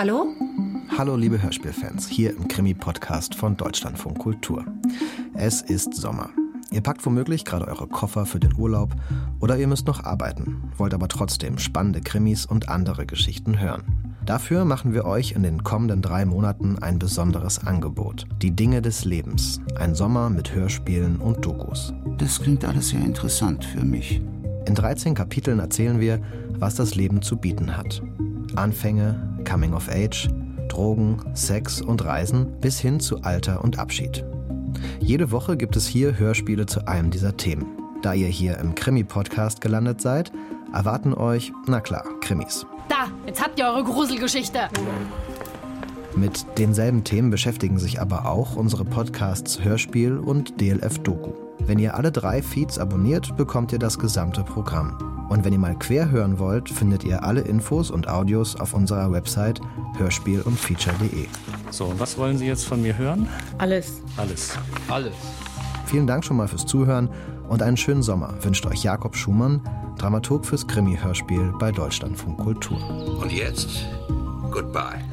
Hallo? Hallo liebe Hörspielfans, hier im Krimi-Podcast von Deutschlandfunk Kultur. Es ist Sommer. Ihr packt womöglich gerade eure Koffer für den Urlaub oder ihr müsst noch arbeiten, wollt aber trotzdem spannende Krimis und andere Geschichten hören. Dafür machen wir euch in den kommenden drei Monaten ein besonderes Angebot. Die Dinge des Lebens. Ein Sommer mit Hörspielen und Dokus. Das klingt alles sehr interessant für mich. In 13 Kapiteln erzählen wir, was das Leben zu bieten hat. Anfänge, Coming of Age, Drogen, Sex und Reisen bis hin zu Alter und Abschied. Jede Woche gibt es hier Hörspiele zu einem dieser Themen. Da ihr hier im Krimi-Podcast gelandet seid, erwarten euch, na klar, Krimis. Da, jetzt habt ihr eure Gruselgeschichte. Mit denselben Themen beschäftigen sich aber auch unsere Podcasts Hörspiel und DLF Doku. Wenn ihr alle drei Feeds abonniert, bekommt ihr das gesamte Programm. Und wenn ihr mal quer hören wollt, findet ihr alle Infos und Audios auf unserer Website hörspiel und feature.de. So, und was wollen Sie jetzt von mir hören? Alles. Alles. Alles. Vielen Dank schon mal fürs Zuhören und einen schönen Sommer wünscht euch Jakob Schumann, Dramaturg fürs Krimi-Hörspiel bei Deutschlandfunk Kultur. Und jetzt, goodbye.